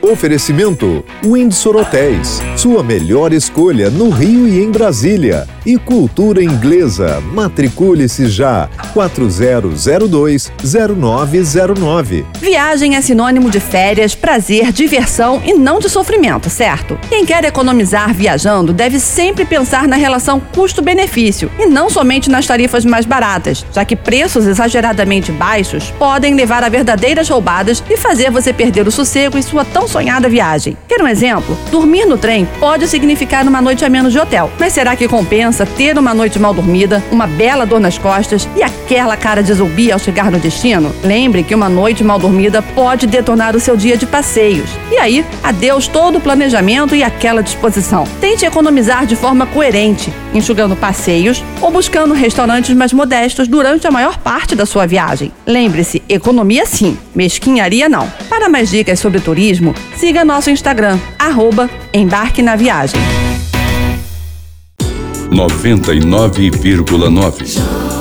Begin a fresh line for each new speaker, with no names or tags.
Oferecimento Windsor Hotéis, sua melhor escolha no Rio e em Brasília. E Cultura Inglesa, matricule-se já, 4002-0909.
Viagem é sinônimo de férias, prazer, diversão e não de sofrimento, certo? Quem quer economizar viajando deve sempre pensar na relação custo-benefício e não somente nas tarifas mais baratas, já que preços exageradamente baixos podem levar a verdadeiras roubadas e fazer você perder o sossego em sua sonhada viagem. Quer um exemplo? Dormir no trem pode significar uma noite a menos de hotel, mas será que compensa ter uma noite mal dormida, uma bela dor nas costas e aquela cara de zumbi ao chegar no destino? Lembre que uma noite mal dormida pode detonar o seu dia de passeios. E aí, adeus todo o planejamento e aquela disposição. Tente economizar de forma coerente, enxugando passeios ou buscando restaurantes mais modestos durante a maior parte da sua viagem. Lembre-se, economia sim, mesquinharia não. Para mais dicas sobre turismo, siga nosso Instagram, arroba Embarque na Viagem.
99,9